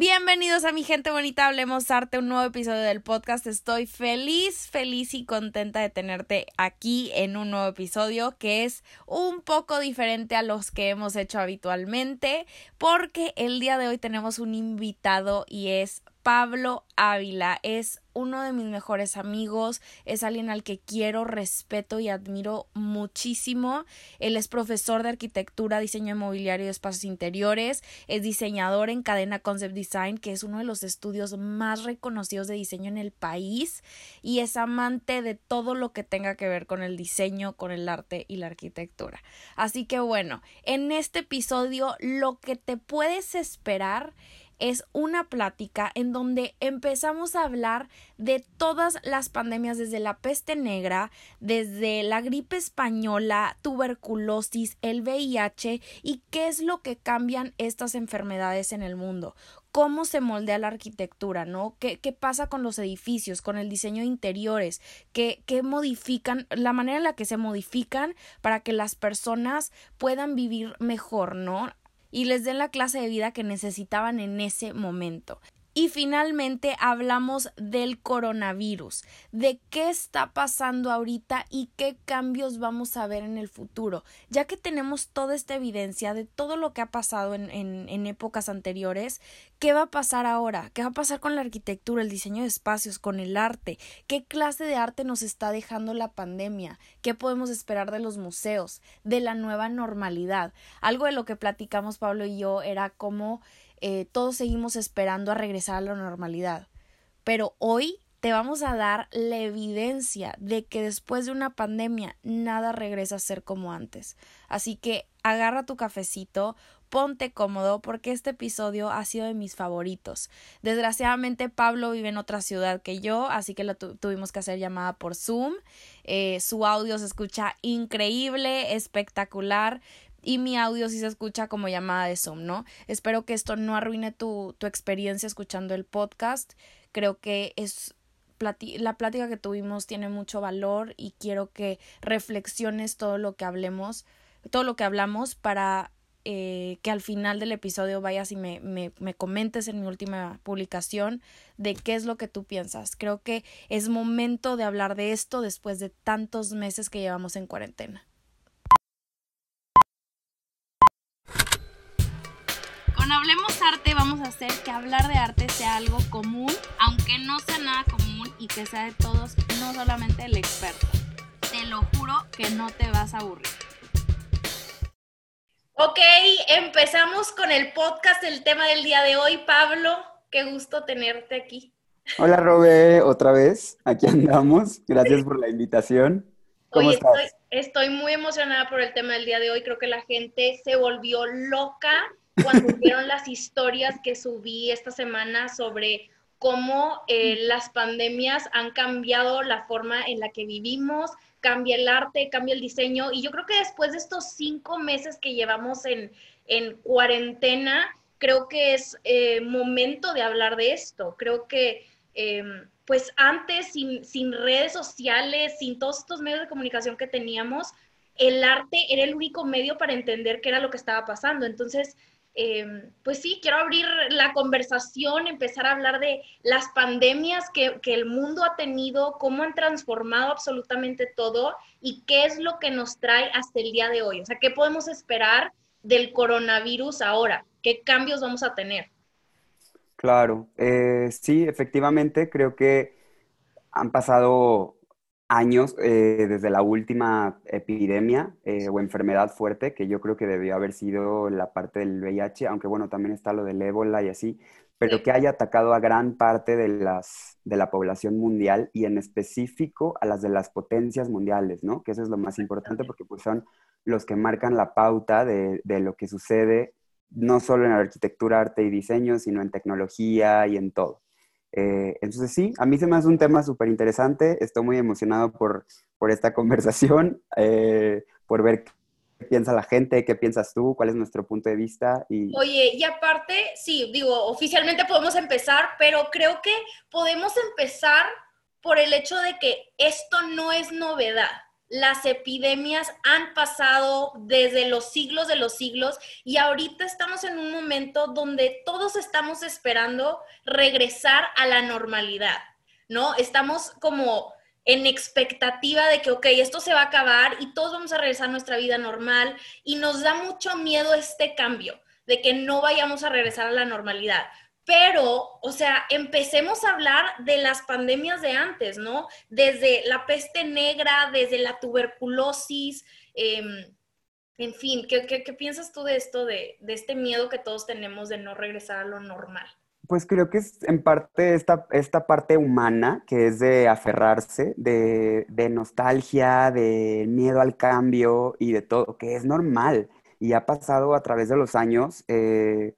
Bienvenidos a mi gente bonita, hablemos arte, un nuevo episodio del podcast. Estoy feliz, feliz y contenta de tenerte aquí en un nuevo episodio que es un poco diferente a los que hemos hecho habitualmente porque el día de hoy tenemos un invitado y es Pablo Ávila es uno de mis mejores amigos, es alguien al que quiero, respeto y admiro muchísimo. Él es profesor de arquitectura, diseño inmobiliario y espacios interiores, es diseñador en Cadena Concept Design, que es uno de los estudios más reconocidos de diseño en el país, y es amante de todo lo que tenga que ver con el diseño, con el arte y la arquitectura. Así que bueno, en este episodio lo que te puedes esperar es una plática en donde empezamos a hablar de todas las pandemias desde la peste negra, desde la gripe española, tuberculosis, el VIH y qué es lo que cambian estas enfermedades en el mundo cómo se moldea la arquitectura, ¿no? ¿Qué, qué pasa con los edificios, con el diseño de interiores? ¿Qué, ¿Qué modifican, la manera en la que se modifican para que las personas puedan vivir mejor, ¿no? Y les den la clase de vida que necesitaban en ese momento. Y finalmente hablamos del coronavirus, de qué está pasando ahorita y qué cambios vamos a ver en el futuro, ya que tenemos toda esta evidencia de todo lo que ha pasado en, en, épocas anteriores, ¿qué va a pasar ahora? ¿Qué va a pasar con la arquitectura, el diseño de espacios, con el arte? ¿Qué clase de arte nos está dejando la pandemia? ¿Qué podemos esperar de los museos, de la nueva normalidad? Algo de lo que platicamos Pablo y yo era cómo eh, todos seguimos esperando a regresar a la normalidad. Pero hoy te vamos a dar la evidencia de que después de una pandemia nada regresa a ser como antes. Así que agarra tu cafecito, ponte cómodo porque este episodio ha sido de mis favoritos. Desgraciadamente Pablo vive en otra ciudad que yo, así que lo tuvimos que hacer llamada por Zoom. Eh, su audio se escucha increíble, espectacular y mi audio sí se escucha como llamada de Zoom, ¿no? Espero que esto no arruine tu, tu experiencia escuchando el podcast. Creo que es la plática que tuvimos tiene mucho valor y quiero que reflexiones todo lo que hablemos, todo lo que hablamos para eh, que al final del episodio vayas y me, me, me comentes en mi última publicación de qué es lo que tú piensas. Creo que es momento de hablar de esto después de tantos meses que llevamos en cuarentena. Hablemos Arte vamos a hacer que hablar de arte sea algo común, aunque no sea nada común y que sea de todos, no solamente el experto. Te lo juro que no te vas a aburrir. Ok, empezamos con el podcast, el tema del día de hoy. Pablo, qué gusto tenerte aquí. Hola Robe, otra vez, aquí andamos. Gracias por la invitación. ¿Cómo estás? Estoy, estoy muy emocionada por el tema del día de hoy. Creo que la gente se volvió loca cuando vieron las historias que subí esta semana sobre cómo eh, las pandemias han cambiado la forma en la que vivimos, cambia el arte, cambia el diseño. Y yo creo que después de estos cinco meses que llevamos en, cuarentena, creo que es eh, momento de hablar de esto. Creo que, em, pues antes, sin, sin redes sociales, sin todos estos medios de comunicación que teníamos, el arte era el único medio para entender qué era lo que estaba pasando. Entonces, Em, pues sí, quiero abrir la conversación, empezar a hablar de las pandemias que, el mundo ha tenido, cómo han transformado absolutamente todo y qué es lo que nos trae hasta el día de hoy. O sea, ¿qué podemos esperar del coronavirus ahora? ¿Qué cambios vamos a tener? Claro, eh, sí, efectivamente, creo que han pasado años eh, desde la última epidemia eh, o enfermedad fuerte, que yo creo que debió haber sido la parte del VIH, aunque bueno, también está lo del ébola y así, pero que haya atacado a gran parte de, las, de la población mundial y en específico a las de las potencias mundiales, ¿no? Que eso es lo más importante porque pues son los que marcan la pauta de, de lo que sucede no solo en arquitectura, arte y diseño, sino en tecnología y en todo. Eh, entonces sí, a mí se me hace un tema súper interesante, estoy muy emocionado por, por esta conversación, eh, por ver qué piensa la gente, qué piensas tú, cuál es nuestro punto de vista. Y... Oye, y aparte, sí, digo, oficialmente podemos empezar, pero creo que podemos empezar por el hecho de que esto no es novedad. Las epidemias han pasado desde los siglos de los siglos y ahorita estamos en un momento donde todos estamos esperando regresar a la normalidad, ¿no? Estamos como en expectativa de que, ok, esto se va a acabar y todos vamos a regresar a nuestra vida normal y nos da mucho miedo este cambio, de que no vayamos a regresar a la normalidad. Pero, o sea, empecemos a hablar de las pandemias de antes, ¿no? Desde la peste negra, desde la tuberculosis, em, en fin, ¿qué, piensas tú de esto, de, este miedo que todos tenemos de no regresar a lo normal? Pues creo que es en parte esta, esta parte humana que es de aferrarse, de, nostalgia, de miedo al cambio y de todo, que es normal y ha pasado a través de los años. Eh,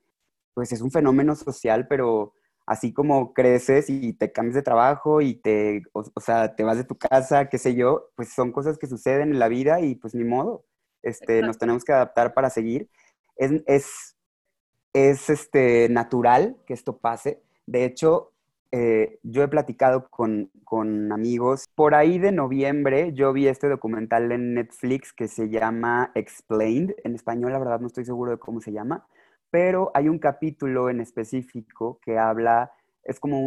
pues es un fenómeno social, pero así como creces y te cambias de trabajo y te, o, sea, te vas de tu casa, qué sé yo, pues son cosas que suceden en la vida y pues ni modo, este, nos tenemos que adaptar para seguir. Es, es, es este, natural que esto pase. De hecho, eh, yo he platicado con, con, amigos. Por ahí de noviembre yo vi este documental en Netflix que se llama Explained. En español, la verdad, no estoy seguro de cómo se llama pero hay un capítulo en específico que habla, es como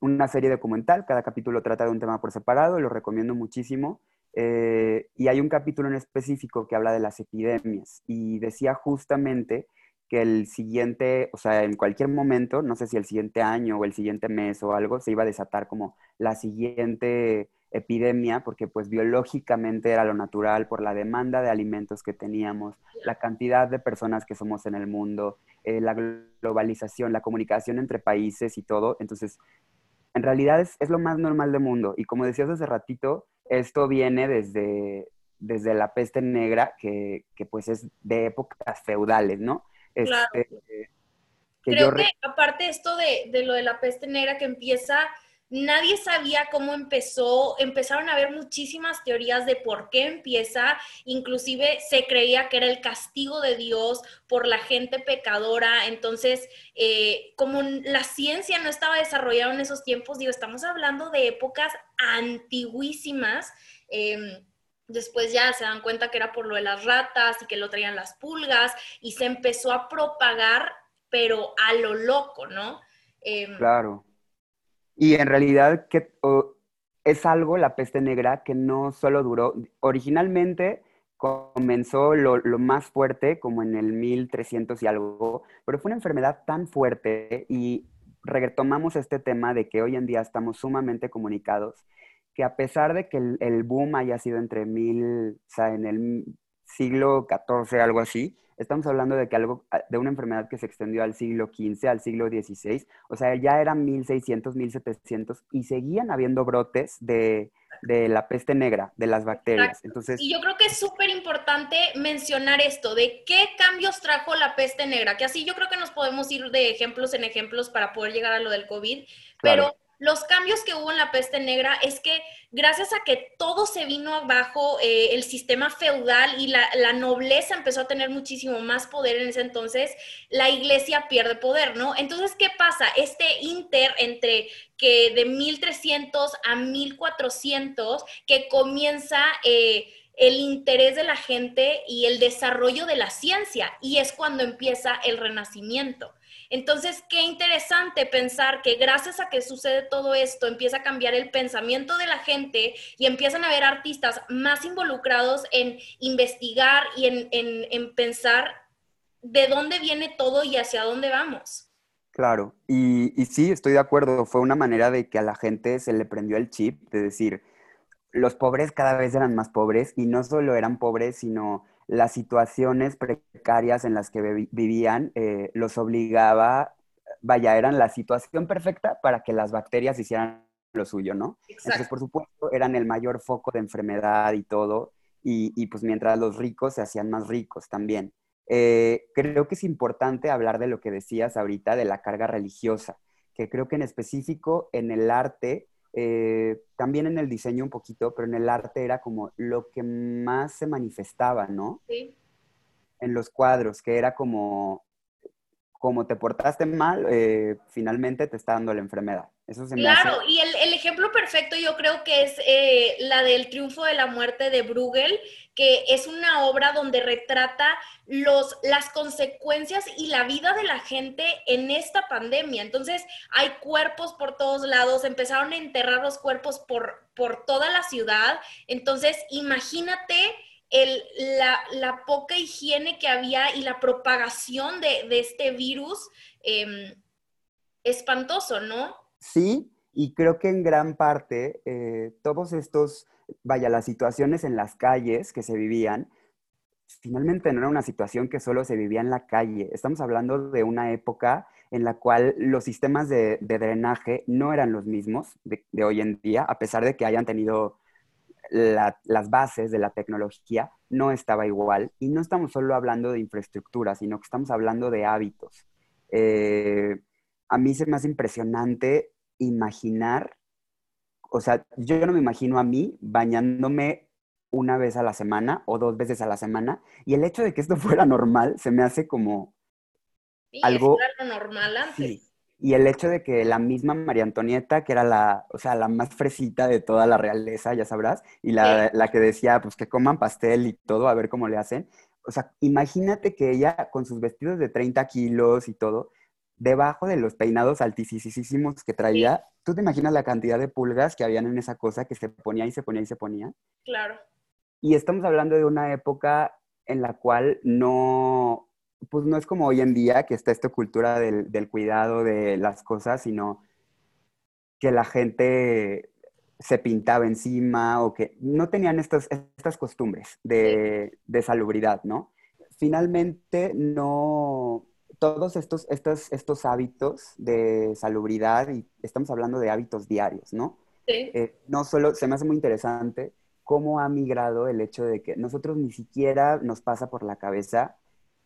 una serie documental, cada capítulo trata de un tema por separado, lo recomiendo muchísimo, eh, y hay un capítulo en específico que habla de las epidemias y decía justamente que el siguiente, o sea, en cualquier momento, no sé si el siguiente año o el siguiente mes o algo, se iba a desatar como la siguiente epidemia, porque pues biológicamente era lo natural por la demanda de alimentos que teníamos, la cantidad de personas que somos en el mundo, eh, la globalización, la comunicación entre países y todo. Entonces, en realidad es, lo más normal del mundo. Y como decías hace ratito, esto viene desde, desde la peste negra, que, pues es de épocas feudales, ¿no? Claro. Este, Creo que aparte esto de, de lo de la peste negra que empieza Nadie sabía cómo empezó, empezaron a haber muchísimas teorías de por qué empieza, inclusive se creía que era el castigo de Dios por la gente pecadora, entonces eh, como la ciencia no estaba desarrollada en esos tiempos, digo, estamos hablando de épocas antiguísimas. Em, después ya se dan cuenta que era por lo de las ratas y que lo traían las pulgas y se empezó a propagar, pero a lo loco, ¿no? Em, claro. Y en realidad que, es algo, la peste negra, que no solo duró, originalmente comenzó lo, lo, más fuerte como en el 1300 y algo, pero fue una enfermedad tan fuerte y retomamos este tema de que hoy en día estamos sumamente comunicados, que a pesar de que el, el boom haya sido entre mil, en el siglo XIV, algo así, estamos hablando de que algo, ah, de una enfermedad que se extendió al siglo XV, al siglo XVI, o sea, ya eran 1600, 1700 y seguían habiendo brotes de, la peste negra, de las bacterias. Entonces, y yo creo que es súper importante mencionar esto, de qué cambios trajo la peste negra, que así yo creo que nos podemos ir de ejemplos en ejemplos para poder llegar a lo del COVID, pero los cambios que hubo en la peste negra es que gracias a que todo se vino abajo, eh, el sistema feudal y la, nobleza empezó a tener muchísimo más poder en ese entonces, la iglesia pierde poder, ¿no? Entonces, ¿qué pasa? Este inter entre que de 1300 a 1400, que comienza... Eh, el interés de la gente y el desarrollo de la ciencia, y es cuando empieza el renacimiento. Entonces, qué interesante pensar que gracias a que sucede todo esto, empieza a cambiar el pensamiento de la gente y empiezan a haber artistas más involucrados en investigar y en, pensar de dónde viene todo y hacia dónde vamos. Claro, y, y, sí, estoy de acuerdo, fue una manera de que a la gente se le prendió el chip, de decir, los pobres cada vez eran más pobres y no solo eran pobres, sino las situaciones precarias en las que vivían eh, los obligaba, vaya, eran la situación perfecta para que las bacterias hicieran lo suyo, ¿no? Entonces, por supuesto, eran el mayor foco de enfermedad y todo, y, pues mientras los ricos se hacían más ricos también. Eh, creo que es importante hablar de lo que decías ahorita, de la carga religiosa, que creo que en específico en el arte eh, también en el diseño un poquito, pero en el arte era como lo que más se manifestaba, ¿no? Sí. En los cuadros, que era como, como te portaste mal, eh, finalmente te está dando la enfermedad. Eso se claro, y el, ejemplo perfecto yo creo que es eh, la del triunfo de la muerte de Bruegel, que es una obra donde retrata los, las consecuencias y la vida de la gente en esta pandemia. Entonces, hay cuerpos por todos lados, empezaron a enterrar los cuerpos por, por toda la ciudad. Entonces, imagínate el, la, poca higiene que había y la propagación de, este virus em, espantoso, ¿no? Sí, y creo que en gran parte eh, todos estos, vaya, las situaciones en las calles que se vivían, finalmente no era una situación que solo se vivía en la calle. Estamos hablando de una época en la cual los sistemas de, drenaje no eran los mismos de, hoy en día, a pesar de que hayan tenido las bases de la tecnología no estaba igual. Y no estamos solo hablando de infraestructura, sino que estamos hablando de hábitos. Eh, a mí se me hace impresionante imaginar, o sea, yo no me imagino a mí bañándome una vez a la semana o dos veces a la semana, y el hecho de que esto fuera normal se me hace como algo... normal antes. Y el hecho de que la misma María Antonieta, que era la, o sea, la más fresita de toda la realeza, ya sabrás, y la, la, que decía, pues que coman pastel y todo, a ver cómo le hacen. O sea, imagínate que ella, con sus vestidos de 30 kilos y todo, debajo de los peinados altísimos que traía, ¿tú te imaginas la cantidad de pulgas que habían en esa cosa que se ponía y se ponía y se ponía? Claro. Y estamos hablando de una época en la cual no, pues no es como hoy en día que está esta cultura del, del, cuidado de las cosas, sino que la gente se pintaba encima o que no tenían estas, estas costumbres de, de salubridad, ¿no? Finalmente, no, todos estos, estos, estos hábitos de salubridad, y estamos hablando de hábitos diarios, ¿no? Sí. Eh, no solo, se me hace muy interesante cómo ha migrado el hecho de que nosotros ni siquiera nos pasa por la cabeza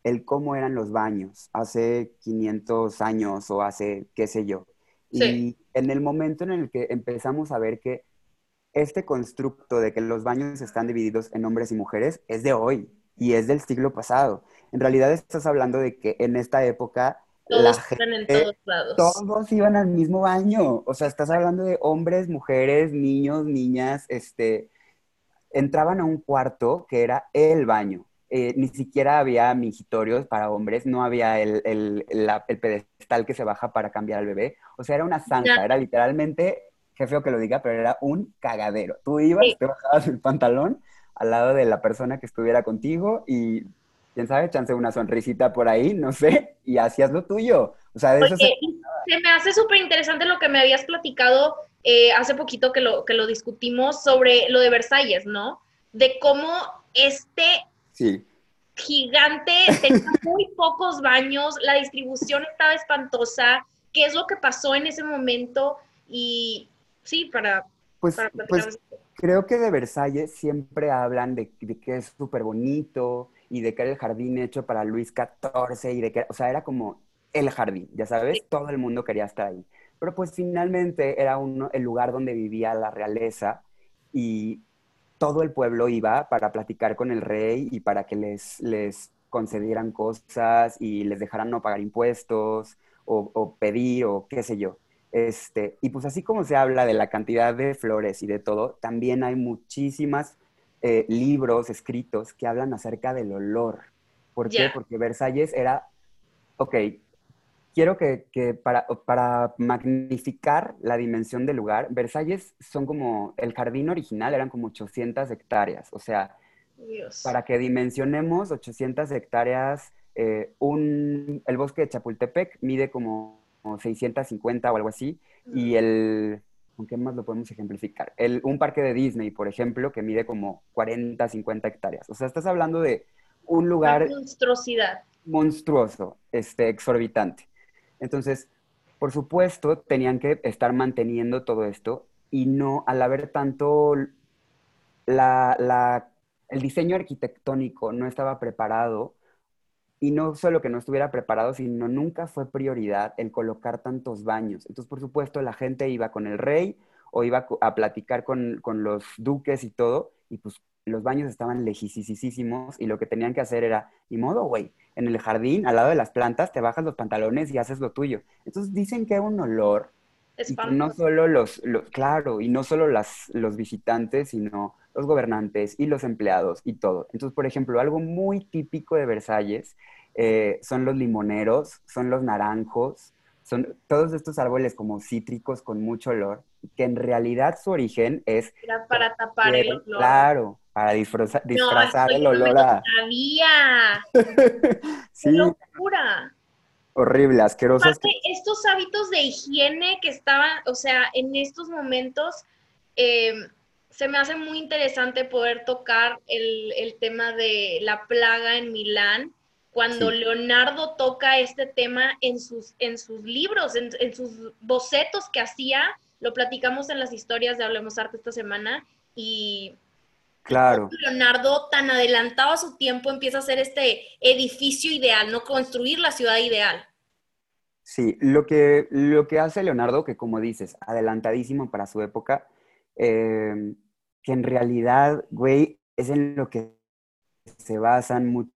el cómo eran los baños hace 500 años o hace qué sé yo. Y en el momento en el que empezamos a ver que este constructo de que los baños están divididos en hombres y mujeres es de hoy y es del siglo pasado. En realidad estás hablando de que en esta época todos en todos lados. Todos iban al mismo baño. O sea, estás hablando de hombres, mujeres, niños, niñas, este, entraban a un cuarto que era el baño. Eh, ni siquiera había mingitorios para hombres, no había el, el, el, pedestal que se baja para cambiar al bebé. O sea, era una zanja, era literalmente, qué feo que lo diga, pero era un cagadero. Tú ibas, te bajabas el pantalón al lado de la persona que estuviera contigo y, quién sabe, chance una sonrisita por ahí, no sé, y hacías lo tuyo. O sea, de eso se... se... me hace súper interesante lo que me habías platicado eh, hace poquito que lo, que lo discutimos sobre lo de Versalles, ¿no? De cómo este Sí. Gigante, tenía muy pocos baños, la distribución estaba espantosa. ¿Qué es lo que pasó en ese momento? Y sí, para... Pues, pues creo que de Versalles siempre hablan de, que es súper bonito y de que era el jardín hecho para Luis XIV y de que, o sea, era como el jardín, ya sabes, todo el mundo quería estar ahí. Pero pues finalmente era uno, el lugar donde vivía la realeza y todo el pueblo iba para platicar con el rey y para que les, les concedieran cosas y les dejaran no pagar impuestos o, pedir o qué sé yo. Este, y pues así como se habla de la cantidad de flores y de todo, también hay muchísimas eh, libros escritos que hablan acerca del olor. ¿Por qué? Porque Versalles era, ok, quiero que, para, para, magnificar la dimensión del lugar, Versalles son como, el jardín original eran como 800 hectáreas, o sea, para que dimensionemos 800 hectáreas, eh, un, el bosque de Chapultepec mide como, 650 o algo así, y el, ¿con qué más lo podemos ejemplificar? El, un parque de Disney, por ejemplo, que mide como 40, 50 hectáreas, o sea, estás hablando de un lugar... monstruosidad. Monstruoso, este, exorbitante. Entonces, por supuesto, tenían que estar manteniendo todo esto y no, al haber tanto, el diseño arquitectónico no estaba preparado y no solo que no estuviera preparado, sino nunca fue prioridad el colocar tantos baños. Entonces, por supuesto, la gente iba con el rey o iba a platicar con, con los duques y todo, y pues los baños estaban lejísimos y lo que tenían que hacer era, ni modo, güey, en el jardín, al lado de las plantas, te bajas los pantalones y haces lo tuyo. Entonces dicen que hay un olor, no solo los, claro, y no solo las, los visitantes, sino los gobernantes y los empleados y todo. Entonces, por ejemplo, algo muy típico de Versalles eh, son los limoneros, son los naranjos, son todos estos árboles como cítricos con mucho olor, que en realidad su origen es... Era para tapar el olor. Claro, para disfrazar, disfrazar el olor a... sabía! sí. locura! Horrible, asqueroso. estos hábitos de higiene que estaban, o sea, en estos momentos, eh, se me hace muy interesante poder tocar el, el tema de la plaga en Milán cuando Leonardo toca este tema en sus, en sus libros, en, sus bocetos que hacía, lo platicamos en las historias de Hablemos Arte esta semana, y claro. Leonardo, tan adelantado a su tiempo, empieza a hacer este edificio ideal, no construir la ciudad ideal. Sí, lo que, lo que hace Leonardo, que como dices, adelantadísimo para su época, eh, que en realidad, güey, es en lo que se basan mucho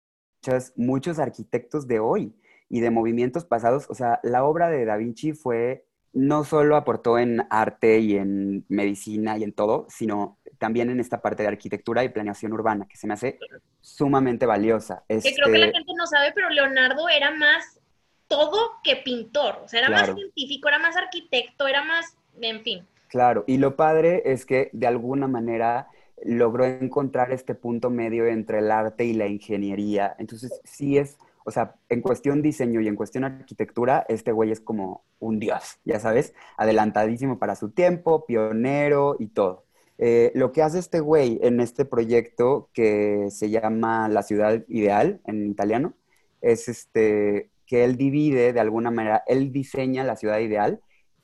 muchos arquitectos de hoy y de movimientos pasados. O sea, la obra de Da Vinci fue, no solo aportó en arte y en medicina y en todo, sino también en esta parte de arquitectura y planeación urbana, que se me hace sumamente valiosa. Que creo que la este gente no sabe, pero Leonardo era más todo que pintor, o sea, era más científico, era más arquitecto, era más, en fin. Claro, y lo padre es que de alguna manera logró encontrar este punto medio entre el arte y la ingeniería. Entonces, sí es, o sea, en cuestión diseño y en cuestión arquitectura, este güey es como un dios, ya sabes, adelantadísimo para su tiempo, pionero y todo. Eh, lo que hace este güey en este proyecto que se llama La Ciudad Ideal en italiano, es este, que él divide de alguna manera, él diseña la ciudad ideal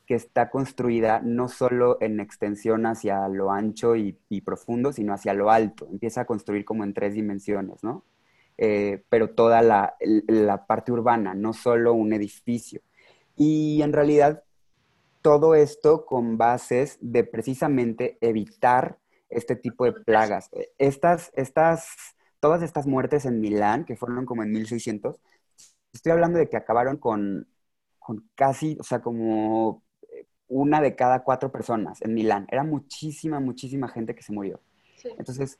que está construida no solo en extensión hacia lo ancho y, profundo, sino hacia lo alto. Empieza a construir como en tres dimensiones, ¿no? Eh, pero toda la, parte urbana, no solo un edificio. Y en realidad todo esto con bases de precisamente evitar este tipo de plagas. Estas, estas, todas estas muertes en Milán, que fueron como en 1600, estoy hablando de que acabaron con, con casi, o sea, como una de cada cuatro personas en Milán. Era muchísima, muchísima gente que se murió. Entonces,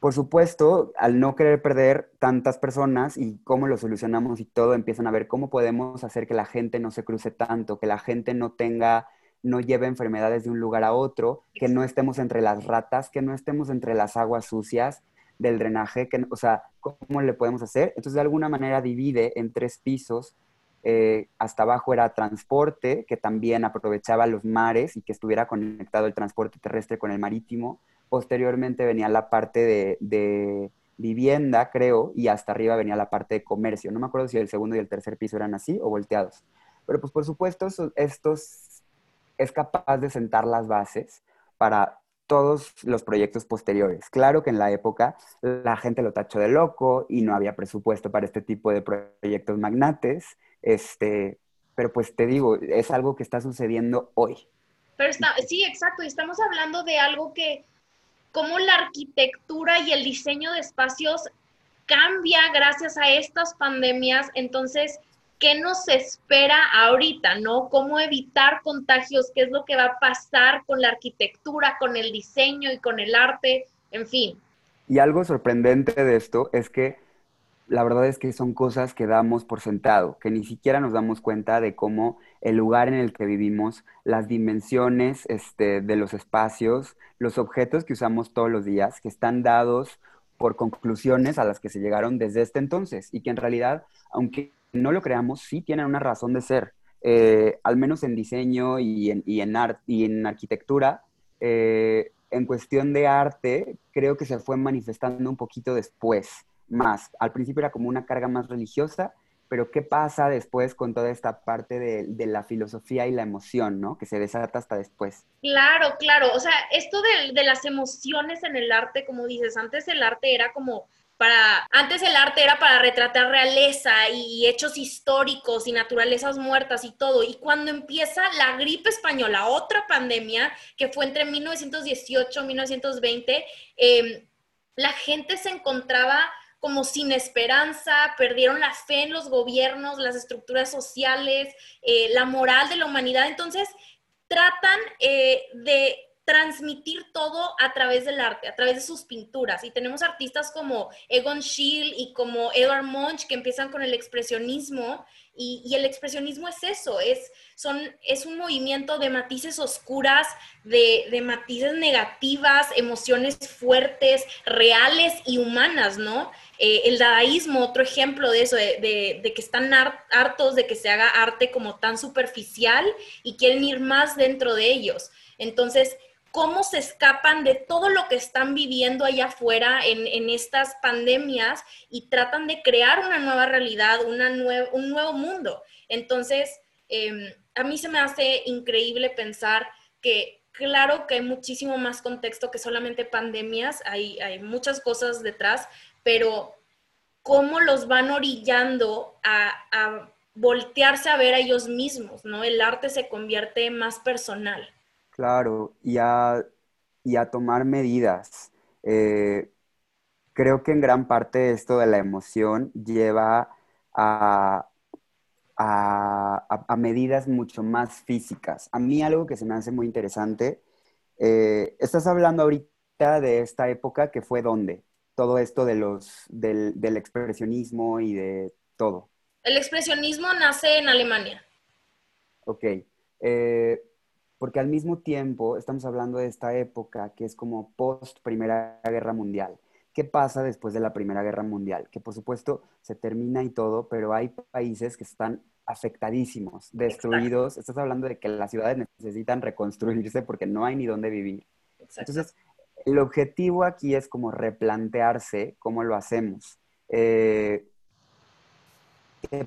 por supuesto, al no querer perder tantas personas y cómo lo solucionamos y todo, empiezan a ver cómo podemos hacer que la gente no se cruce tanto, que la gente no tenga, no lleve enfermedades de un lugar a otro, que no estemos entre las ratas, que no estemos entre las aguas sucias del drenaje, que, o sea, ¿cómo le podemos hacer? Entonces, de alguna manera divide en tres pisos eh, hasta abajo era transporte, que también aprovechaba los mares y que estuviera conectado el transporte terrestre con el marítimo. Posteriormente venía la parte de, vivienda, creo, y hasta arriba venía la parte de comercio. No me acuerdo si el segundo y el tercer piso eran así o volteados. Pero pues por supuesto, estos es capaz de sentar las bases para todos los proyectos posteriores. Claro que en la época la gente lo tachó de loco y no había presupuesto para este tipo de proyectos magnates, este, pero pues te digo, es algo que está sucediendo hoy. Pero está, sí, exacto, y estamos hablando de algo que, como la arquitectura y el diseño de espacios cambia gracias a estas pandemias, entonces, ¿qué nos espera ahorita, no? ¿Cómo evitar contagios? ¿Qué es lo que va a pasar con la arquitectura, con el diseño y con el arte? En fin. Y algo sorprendente de esto es que la verdad es que son cosas que damos por sentado, que ni siquiera nos damos cuenta de cómo el lugar en el que vivimos, las dimensiones este, de los espacios, los objetos que usamos todos los días, que están dados por conclusiones a las que se llegaron desde este entonces y que en realidad, aunque no lo creamos, sí tienen una razón de ser. Eh, al menos en diseño y en, y en, y en arquitectura, eh, en cuestión de arte, creo que se fue manifestando un poquito después más. Al principio era como una carga más religiosa, pero ¿qué pasa después con toda esta parte de, la filosofía y la emoción, ¿no? Que se desata hasta después. Claro, claro. O sea, esto de, las emociones en el arte, como dices, antes el arte era como para, antes el arte era para retratar realeza y hechos históricos y naturalezas muertas y todo. Y cuando empieza la gripe española, otra pandemia que fue entre 1918 y 1920, la gente se encontraba como sin esperanza, perdieron la fe en los gobiernos, las estructuras sociales, eh, la moral de la humanidad. Entonces, tratan eh, de transmitir todo a través del arte, a través de sus pinturas. Y tenemos artistas como Egon Schiele y como Edward Munch que empiezan con el expresionismo. Y, el expresionismo es eso, es, son, es un movimiento de matices oscuras, de, de, matices negativas, emociones fuertes, reales y humanas, ¿no? Eh, el dadaísmo, otro ejemplo de eso, de, de que están hartos de que se haga arte como tan superficial y quieren ir más dentro de ellos. Entonces, cómo se escapan de todo lo que están viviendo allá afuera en, estas pandemias y tratan de crear una nueva realidad, una un nuevo mundo. Entonces, em, a mí se me hace increíble pensar que claro que hay muchísimo más contexto que solamente pandemias, hay, hay muchas cosas detrás, pero cómo los van orillando a voltearse a ver a ellos mismos, ¿no? El arte se convierte más personal. Claro, y a, tomar medidas. Eh, creo que en gran parte esto de la emoción lleva a, medidas mucho más físicas. A mí algo que se me hace muy interesante, eh, estás hablando ahorita de esta época que fue donde, todo esto de los, del, del expresionismo y de todo. El expresionismo nace en Alemania. Ok. Eh, porque al mismo tiempo estamos hablando de esta época que es como post Primera Guerra Mundial. ¿Qué pasa después de la Primera Guerra Mundial? Que por supuesto se termina y todo, pero hay países que están afectadísimos, destruidos. Estás hablando de que las ciudades necesitan reconstruirse porque no hay ni dónde vivir. Entonces, el objetivo aquí es como replantearse cómo lo hacemos. Eh, ¿Qué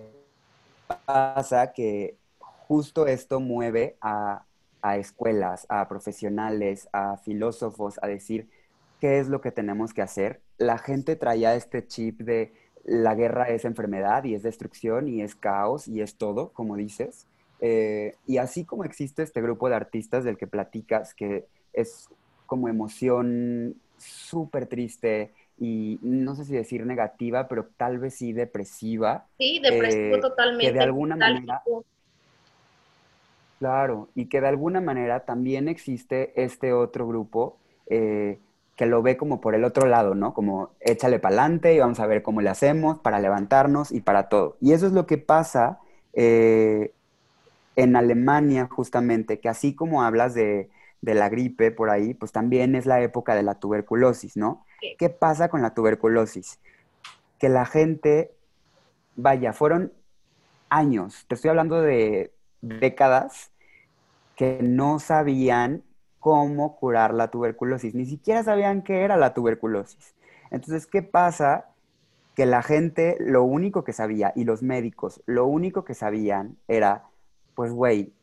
pasa? Que justo esto mueve a a escuelas, a profesionales, a filósofos, a decir qué es lo que tenemos que hacer. La gente traía este chip de la guerra es enfermedad y es destrucción y es caos y es todo, como dices. Eh, y así como existe este grupo de artistas del que platicas, que es como emoción súper triste y no sé si decir negativa, pero tal vez sí depresiva. Sí, depresivo eh, totalmente. Que de alguna manera Claro, y que de alguna manera también existe este otro grupo eh, que lo ve como por el otro lado, ¿no? Como échale para adelante y vamos a ver cómo le hacemos para levantarnos y para todo. Y eso es lo que pasa eh, en Alemania justamente, que así como hablas de, la gripe por ahí, pues también es la época de la tuberculosis, ¿no? ¿Qué pasa con la tuberculosis? Que la gente, vaya, fueron años, te estoy hablando de décadas que no sabían cómo curar la tuberculosis, ni siquiera sabían qué era la tuberculosis. Entonces, ¿qué pasa? Que la gente lo único que sabía, y los médicos, lo único que sabían era, pues, güey,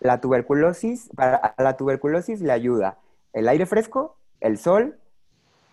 la tuberculosis, para la tuberculosis le ayuda el aire fresco, el sol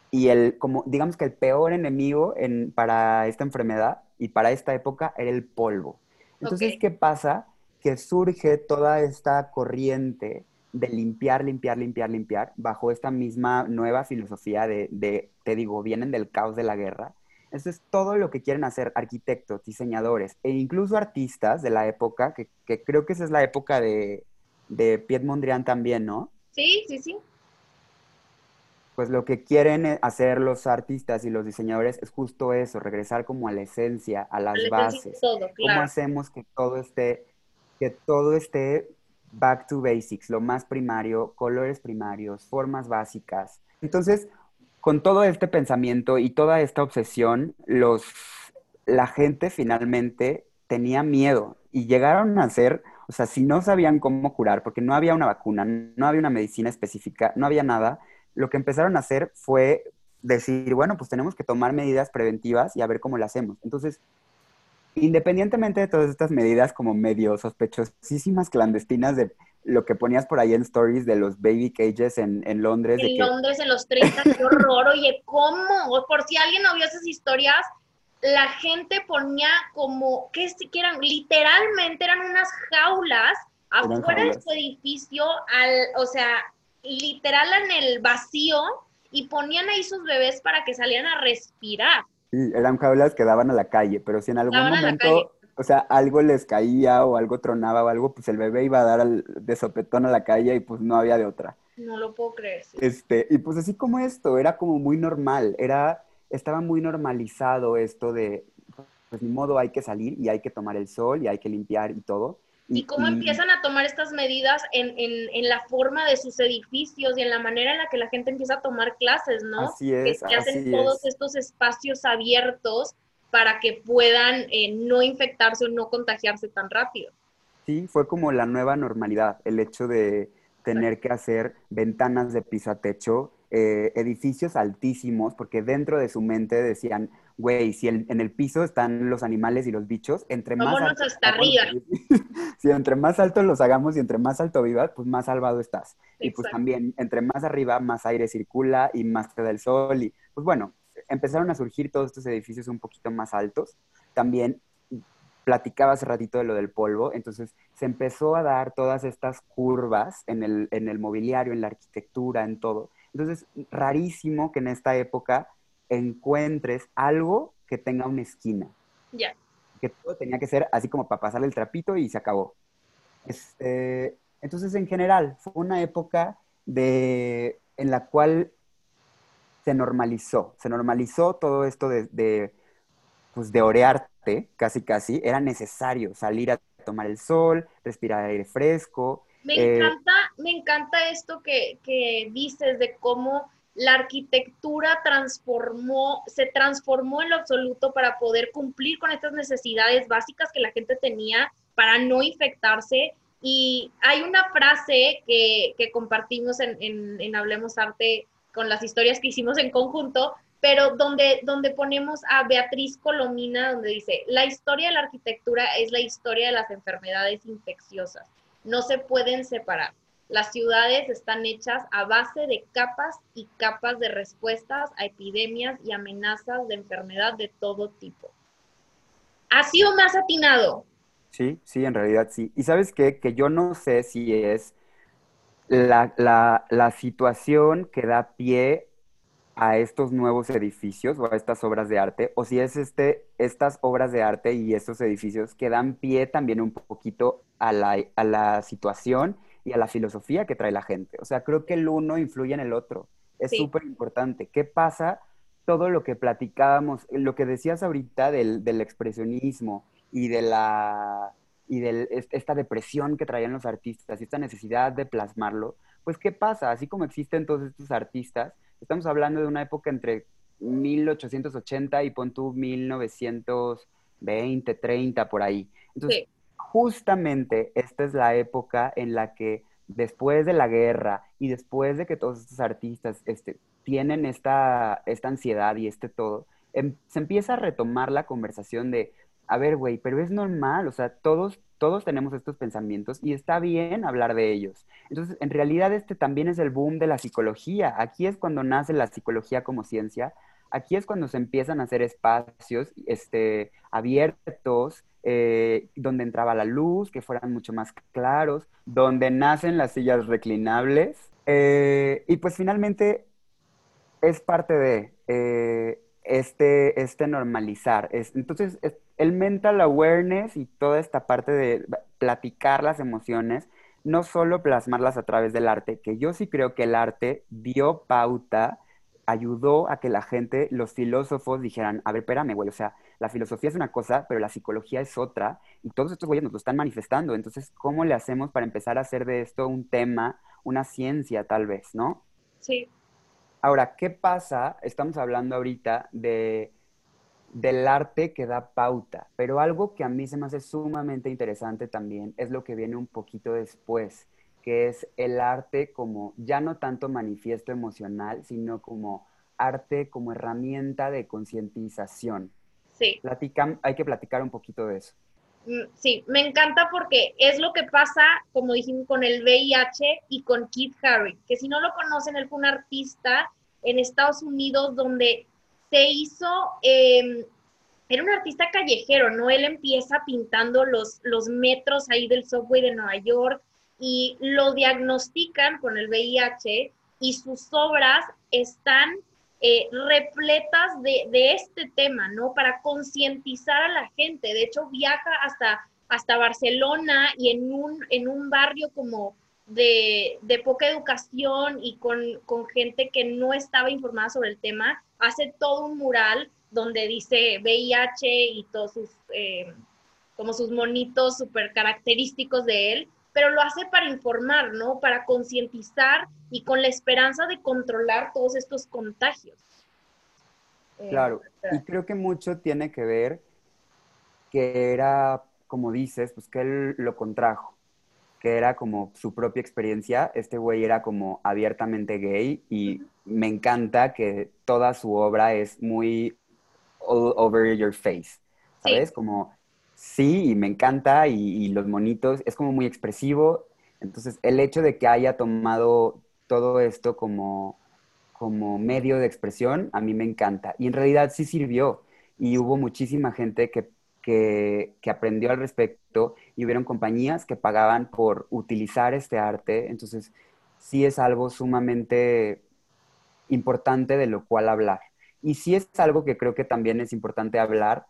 y el, como digamos que el peor enemigo en, para esta enfermedad y para esta época era el polvo. Entonces, ¿qué pasa? Que surge toda esta corriente de limpiar, limpiar, limpiar, limpiar, bajo esta misma nueva filosofía de, te digo, vienen del caos de la guerra. Eso es todo lo que quieren hacer arquitectos, diseñadores e incluso artistas de la época, que, creo que esa es la época de, de Piet Mondrian también, ¿no? Sí, sí, sí. Pues lo que quieren hacer los artistas y los diseñadores es justo eso, regresar como a la esencia, a las bases. ¿Cómo hacemos que todo esté que todo esté back to basics, lo más primario, colores primarios, formas básicas. Entonces, con todo este pensamiento y toda esta obsesión, los, la gente finalmente tenía miedo y llegaron a ser, o sea, si no sabían cómo curar, porque no había una vacuna, no había una medicina específica, no había nada, lo que empezaron a hacer fue decir, bueno, pues tenemos que tomar medidas preventivas y a ver cómo lo hacemos. Entonces, independientemente de todas estas medidas como medio sospechosísimas, clandestinas de lo que ponías por ahí en stories de los baby cages en, Londres. En Londres en los 30, qué horror, oye, ¿cómo? Por si alguien no vio esas historias, la gente ponía como, ¿qué eran? Literalmente eran unas jaulas afuera de su edificio, al, o sea, literal en el vacío, y ponían ahí sus bebés para que salieran a respirar. Sí, eran jaulas que daban a la calle, pero si en algún momento, o sea, algo les caía o algo tronaba o algo, pues el bebé iba a dar de sopetón a la calle y pues no había de otra. No lo puedo creer. Este, y pues así como esto, era como muy normal, era, estaba muy normalizado esto de, pues ni modo, hay que salir y hay que tomar el sol y hay que limpiar y todo. Y, cómo empiezan a tomar estas medidas en, en, en, la forma de sus edificios y en la manera en la que la gente empieza a tomar clases, ¿no? Así es. Que, hacen todos estos espacios abiertos para que puedan eh, no infectarse o no contagiarse tan rápido. Sí, fue como la nueva normalidad, el hecho de tener que hacer ventanas de piso a techo, eh, edificios altísimos, porque dentro de su mente decían, güey, si en el piso están los animales y los bichos, entre más... Alto, hasta arriba. si entre más alto los hagamos y entre más alto vivas, pues más salvado estás. Y pues también, entre más arriba, más aire circula y más te da el sol. Y pues bueno, empezaron a surgir todos estos edificios un poquito más altos. También platicaba hace ratito de lo del polvo, entonces se empezó a dar todas estas curvas en el, en el mobiliario, en la arquitectura, en todo. Entonces, rarísimo que en esta época encuentres algo que tenga una esquina. Ya. Que todo tenía que ser así como para pasarle el trapito y se acabó. Este, entonces, en general, fue una época de, en la cual se normalizó, se normalizó todo esto de, de, pues de orearte, casi casi, era necesario salir a tomar el sol, respirar aire fresco. Me eh, encanta, me encanta esto que, que dices de cómo la arquitectura transformó, se transformó en lo absoluto para poder cumplir con estas necesidades básicas que la gente tenía para no infectarse. Y hay una frase que, compartimos en, Hablemos Arte con las historias que hicimos en conjunto, pero donde, donde ponemos a Beatriz Colomina, donde dice, la historia de la arquitectura es la historia de las enfermedades infecciosas, no se pueden separar. Las ciudades están hechas a base de capas y capas de respuestas a epidemias y amenazas de enfermedad de todo tipo. ¿Ha sido más atinado? Sí, sí, en realidad sí. Y sabes qué? Que yo no sé si es la, la situación que da pie a estos nuevos edificios o a estas obras de arte, o si es este, estas obras de arte y estos edificios que dan pie también un poquito a la, a la situación y a la filosofía que trae la gente. O sea, creo que el uno influye en el otro. Es súper importante. ¿Qué pasa? Todo lo que platicábamos, lo que decías ahorita del, del expresionismo y de la y de esta depresión que traían los artistas y esta necesidad de plasmarlo, pues ¿qué pasa? Así como existen todos estos artistas, estamos hablando de una época entre 1880 y pon 1920, 30, por ahí. Entonces, justamente esta es la época en la que después de la guerra y después de que todos estos artistas este, tienen esta, esta ansiedad y este todo, em, se empieza a retomar la conversación de, a ver, güey, pero es normal, o sea, todos, todos tenemos estos pensamientos y está bien hablar de ellos. Entonces, en realidad este también es el boom de la psicología. Aquí es cuando nace la psicología como ciencia. Aquí es cuando se empiezan a hacer espacios este, abiertos eh, donde entraba la luz, que fueran mucho más claros, donde nacen las sillas reclinables. Eh, y pues finalmente es parte de eh, este, este normalizar. entonces, el mental awareness y toda esta parte de platicar las emociones, no solo plasmarlas a través del arte, que yo sí creo que el arte dio pauta ayudó a que la gente, los filósofos dijeran, a ver, espérame, güey, o sea, la filosofía es una cosa, pero la psicología es otra, y todos estos güeyes nos lo están manifestando, entonces, ¿cómo le hacemos para empezar a hacer de esto un tema, una ciencia tal vez, ¿no? Sí. Ahora, ¿qué pasa? Estamos hablando ahorita de del arte que da pauta, pero algo que a mí se me hace sumamente interesante también es lo que viene un poquito después, que es el arte como ya no tanto manifiesto emocional, sino como arte como herramienta de concientización. Sí. hay que platicar un poquito de eso. Mm, sí, me encanta porque es lo que pasa, como dijimos, con el VIH y con Keith Harry, que si no lo conocen, él fue un artista en Estados Unidos donde se hizo, em, era un artista callejero, ¿no? Él empieza pintando los, los metros ahí del subway de Nueva York, y lo diagnostican con el VIH y sus obras están eh, repletas de, de, este tema, ¿no? Para concientizar a la gente. De hecho, viaja hasta, hasta Barcelona y en un, en un barrio como de, de poca educación y con, con, gente que no estaba informada sobre el tema, hace todo un mural donde dice VIH y todos sus, eh, como sus monitos súper característicos de él, pero lo hace para informar, ¿no? Para concientizar y con la esperanza de controlar todos estos contagios. Eh, claro, y creo que mucho tiene que ver que era, como dices, pues que él lo contrajo, que era como su propia experiencia. Este güey era como abiertamente gay y me encanta que toda su obra es muy all over your face, ¿sabes? Como sí, y me encanta, y, los monitos, es como muy expresivo. Entonces, el hecho de que haya tomado todo esto como, como medio de expresión, a mí me encanta. Y en realidad sí sirvió. Y hubo muchísima gente que, que, que aprendió al respecto y hubieron compañías que pagaban por utilizar este arte. Entonces, sí es algo sumamente importante de lo cual hablar. Y sí es algo que creo que también es importante hablar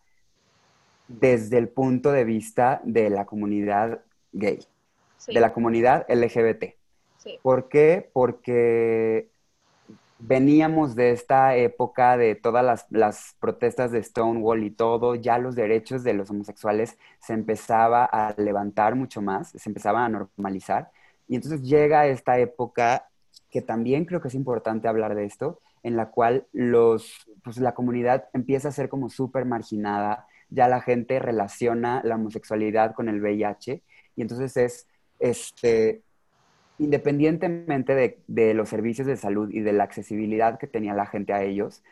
desde el punto de vista de la comunidad gay, de la comunidad LGBT. ¿Por qué? Porque veníamos de esta época de todas las, las, protestas de Stonewall y todo, ya los derechos de los homosexuales se empezaba a levantar mucho más, se empezaban a normalizar. Y entonces llega esta época que también creo que es importante hablar de esto, en la cual los, pues, la comunidad empieza a ser como súper marginada, ya la gente relaciona la homosexualidad con el VIH y entonces es, este, independientemente de, los servicios de salud y de la accesibilidad que tenía la gente a ellos,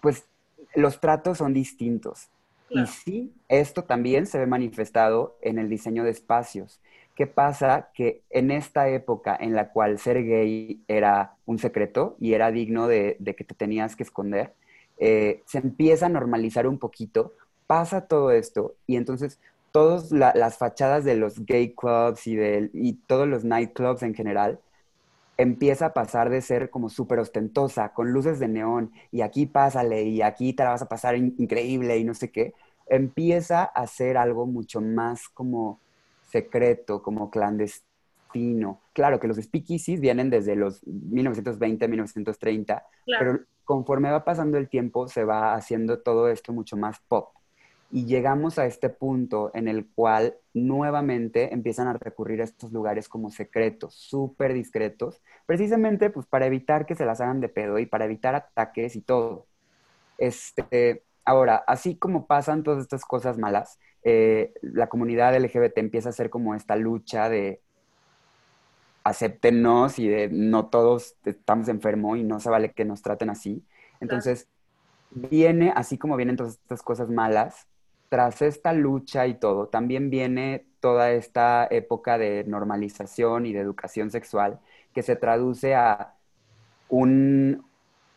pues los tratos son distintos. Y sí, esto también se ve manifestado en el diseño de espacios. ¿Qué pasa? Que en esta época en la cual ser gay era un secreto y era digno de, que te tenías que esconder, eh, se empieza a normalizar un poquito pasa todo esto y entonces todas las fachadas de los gay clubs y, de, y todos los nightclubs en general empieza a pasar de ser como súper ostentosa, con luces de neón, y aquí pásale, y aquí te la vas a pasar increíble, y no sé qué, empieza a ser algo mucho más como secreto, como clandestino. Claro que los speakeasies vienen desde los 1920, 1930, pero conforme va pasando el tiempo se va haciendo todo esto mucho más pop. Y llegamos a este punto en el cual nuevamente empiezan a recurrir a estos lugares como secretos, súper discretos, precisamente pues para evitar que se las hagan de pedo y para evitar ataques y todo. Este, ahora, así como pasan todas estas cosas malas, eh, la comunidad LGBT empieza a hacer como esta lucha de acéptenos y de no todos estamos enfermos y no se vale que nos traten así. Entonces, viene, así como vienen todas estas cosas malas, tras esta lucha y todo, también viene toda esta época de normalización y de educación sexual que se traduce a un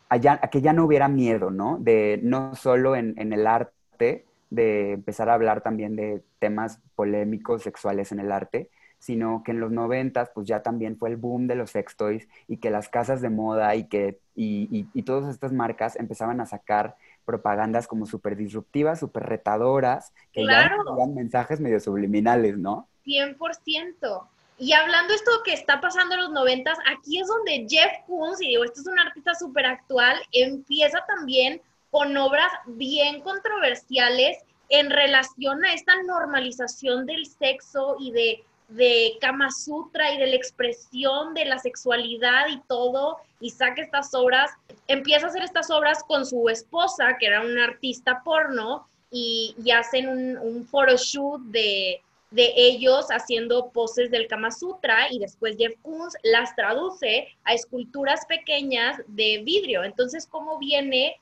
a, que ya no hubiera miedo, ¿no? De no solo en, el arte, de empezar a hablar también de temas polémicos sexuales en el arte, sino que en los noventas pues ya también fue el boom de los sex toys y que las casas de moda y que y, y, y todas estas marcas empezaban a sacar propagandas como súper disruptivas, súper retadoras, que ya dan mensajes medio subliminales, ¿no? 100%. Y hablando esto que está pasando en los noventas, aquí es donde Jeff Koons, y digo, este es un artista súper actual, empieza también con obras bien controversiales en relación a esta normalización del sexo y de de Kama Sutra y de la expresión de la sexualidad y todo, y saca estas obras, empieza a hacer estas obras con su esposa, que era una artista porno, y, hacen un, un photoshoot de, de ellos haciendo poses del Kama Sutra y después Jeff Koons las traduce a esculturas pequeñas de vidrio. Entonces, ¿cómo viene?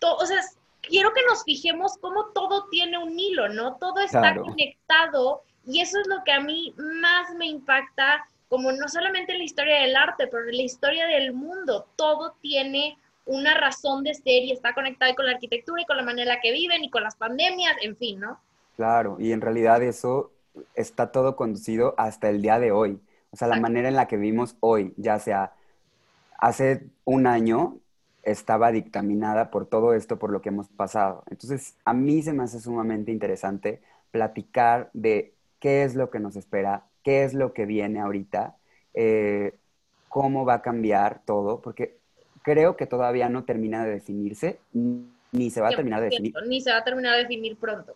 Todo, o sea, quiero que nos fijemos cómo todo tiene un hilo, ¿no? Todo está conectado y eso es lo que a mí más me impacta, como no solamente en la historia del arte, pero en la historia del mundo. Todo tiene una razón de ser y está conectado con la arquitectura y con la manera en la que viven y con las pandemias, en fin, ¿no? Claro, y en realidad eso está todo conducido hasta el día de hoy. O sea, la manera en la que vivimos hoy, ya sea hace un año estaba dictaminada por todo esto, por lo que hemos pasado. Entonces, a mí se me hace sumamente interesante platicar de qué es lo que nos espera, qué es lo que viene ahorita, eh, cómo va a cambiar todo, porque creo que todavía no termina de definirse, ni se va a terminar de definir. Ni se va a terminar de definir pronto.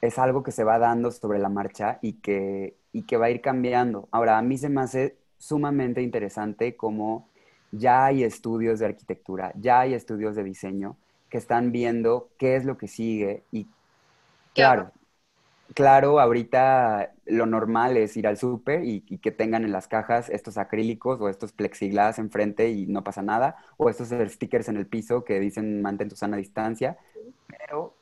Es algo que se va dando sobre la marcha y que, y que va a ir cambiando. Ahora, a mí se me hace sumamente interesante cómo ya hay estudios de arquitectura, ya hay estudios de diseño que están viendo qué es lo que sigue y claro, claro, ahorita lo normal es ir al súper y, que tengan en las cajas estos acrílicos o estos plexiglas enfrente y no pasa nada, o estos stickers en el piso que dicen mantén tu sana distancia, pero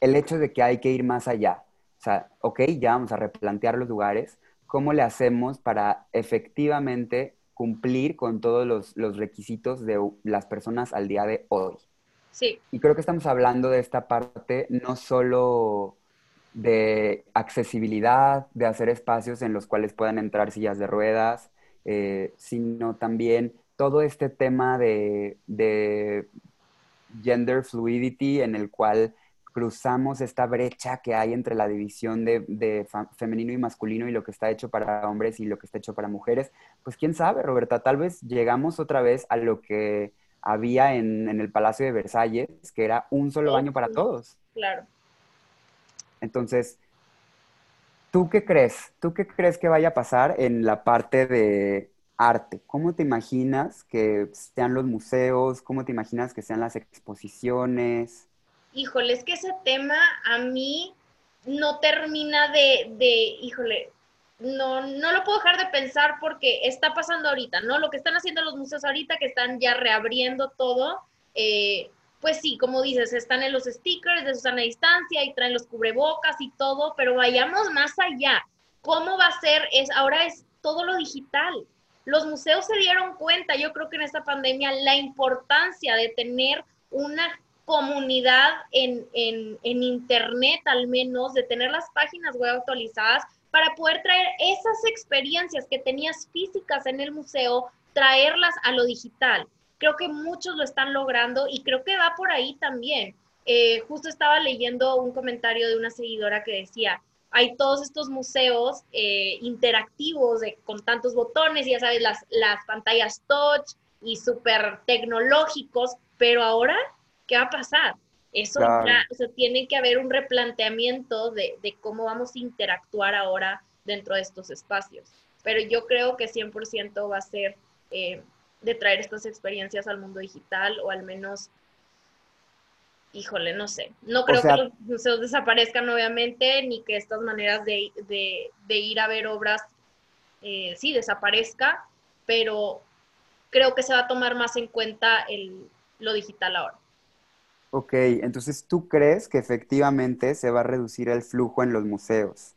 el hecho de que hay que ir más allá, o sea, ok, ya vamos a replantear los lugares, ¿cómo le hacemos para efectivamente cumplir con todos los, requisitos de las personas al día de hoy. Sí. Y creo que estamos hablando de esta parte no solo de accesibilidad, de hacer espacios en los cuales puedan entrar sillas de ruedas, eh, sino también todo este tema de, de, gender fluidity en el cual cruzamos esta brecha que hay entre la división de, femenino y masculino y lo que está hecho para hombres y lo que está hecho para mujeres, pues quién sabe, Roberta, tal vez llegamos otra vez a lo que había en, el Palacio de Versalles, que era un solo baño para todos. Claro. Entonces, ¿tú qué crees? ¿Tú qué crees que vaya a pasar en la parte de arte? ¿Cómo te imaginas que sean los museos? ¿Cómo te imaginas que sean las exposiciones? híjole, es que ese tema a mí no termina de, de, híjole, no, no lo puedo dejar de pensar porque está pasando ahorita, ¿no? Lo que están haciendo los museos ahorita, que están ya reabriendo todo, eh, pues sí, como dices, están en los stickers de Susana Distancia y traen los cubrebocas y todo, pero vayamos más allá. ¿Cómo va a ser? Es, ahora es todo lo digital. Los museos se dieron cuenta, yo creo que en esta pandemia, la importancia de tener una comunidad en, Internet al menos, de tener las páginas web actualizadas para poder traer esas experiencias que tenías físicas en el museo, traerlas a lo digital. Creo que muchos lo están logrando y creo que va por ahí también. Eh, justo estaba leyendo un comentario de una seguidora que decía, hay todos estos museos eh, interactivos de, con tantos botones, ya sabes, las, las pantallas touch y súper tecnológicos, pero ahora ¿qué va a pasar? Eso ya, o sea, tiene que haber un replanteamiento de, cómo vamos a interactuar ahora dentro de estos espacios. Pero yo creo que 100% va a ser eh, de traer estas experiencias al mundo digital o al menos, híjole, no sé. No creo que los museos desaparezcan obviamente, ni que estas maneras de, ir a ver obras, eh, sí, desaparezca, pero creo que se va a tomar más en cuenta el, lo digital ahora. Ok, entonces tú crees que efectivamente se va a reducir el flujo en los museos.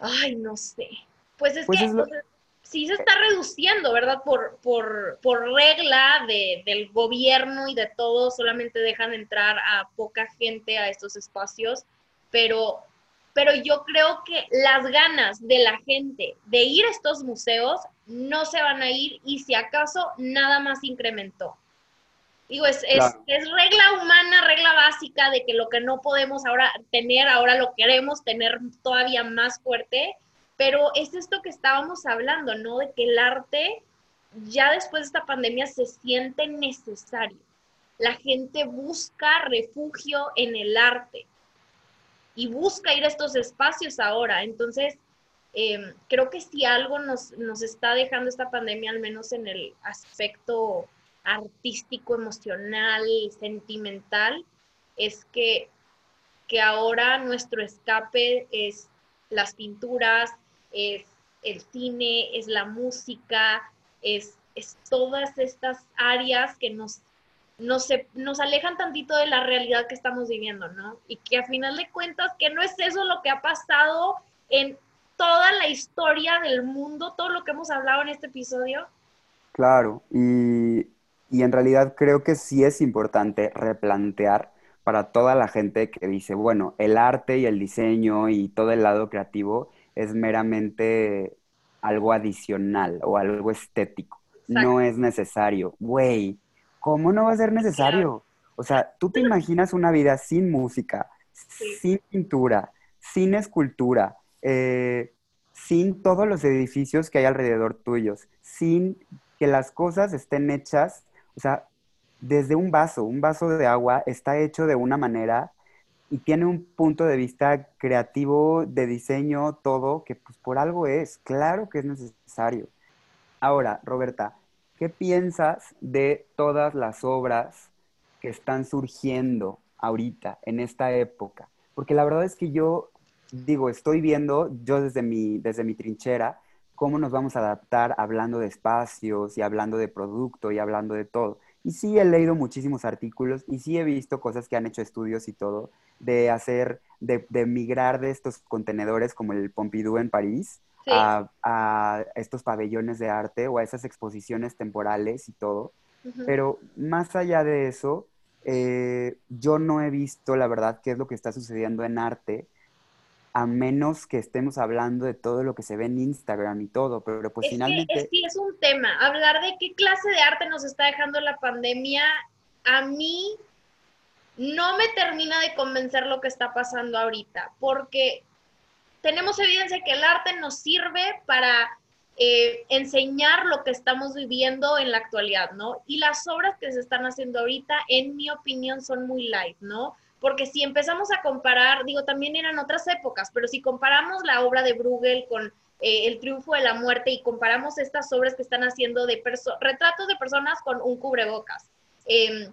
Ay, no sé. Pues es pues que sí se está reduciendo, ¿verdad? Por, por, por regla de, del gobierno y de todo, solamente dejan entrar a poca gente a estos espacios, pero, pero yo creo que las ganas de la gente de ir a estos museos no se van a ir y si acaso nada más incrementó. Digo, es, regla humana, regla básica de que lo que no podemos ahora tener, ahora lo queremos tener todavía más fuerte, pero es esto que estábamos hablando, ¿no? De que el arte ya después de esta pandemia se siente necesario. La gente busca refugio en el arte y busca ir a estos espacios ahora. Entonces, em, creo que si algo nos, nos está dejando esta pandemia, al menos en el aspecto artístico, emocional, sentimental, es que, que ahora nuestro escape es las pinturas, es el cine, es la música, es, es todas estas áreas que nos, nos, alejan tantito de la realidad que estamos viviendo, ¿no? Y que a final de cuentas, que no es eso lo que ha pasado en toda la historia del mundo, todo lo que hemos hablado en este episodio. Claro, y y en realidad creo que sí es importante replantear para toda la gente que dice, bueno, el arte y el diseño y todo el lado creativo es meramente algo adicional o algo estético. no es necesario. Güey, ¿cómo no va a ser necesario? O sea, tú te imaginas una vida sin música, sin pintura, sin escultura, eh, sin todos los edificios que hay alrededor tuyos, sin que las cosas estén hechas, o sea, desde un vaso, un vaso de agua está hecho de una manera y tiene un punto de vista creativo, de diseño, todo, que pues por algo es, claro que es necesario. Ahora, Roberta, ¿qué piensas de todas las obras que están surgiendo ahorita, en esta época? Porque la verdad es que yo digo, estoy viendo yo desde mi, desde mi trinchera cómo nos vamos a adaptar hablando de espacios y hablando de producto y hablando de todo. Y sí he leído muchísimos artículos y sí he visto cosas que han hecho estudios y todo de hacer, de, migrar de estos contenedores como el Pompidou en París a, estos pabellones de arte o a esas exposiciones temporales y todo. Pero más allá de eso, eh, yo no he visto, la verdad, qué es lo que está sucediendo en arte a menos que estemos hablando de todo lo que se ve en Instagram y todo, pero pues finalmente... es es un tema, hablar de qué clase de arte nos está dejando la pandemia, a mí no me termina de convencer lo que está pasando ahorita, porque tenemos evidencia que el arte nos sirve para eh, enseñar lo que estamos viviendo en la actualidad, ¿no? Y las obras que se están haciendo ahorita, en mi opinión, son muy light, ¿no? Porque si empezamos a comparar, digo, también eran otras épocas, pero si comparamos la obra de Bruegel con eh, El triunfo de la muerte y comparamos estas obras que están haciendo de retratos de personas con un cubrebocas, em,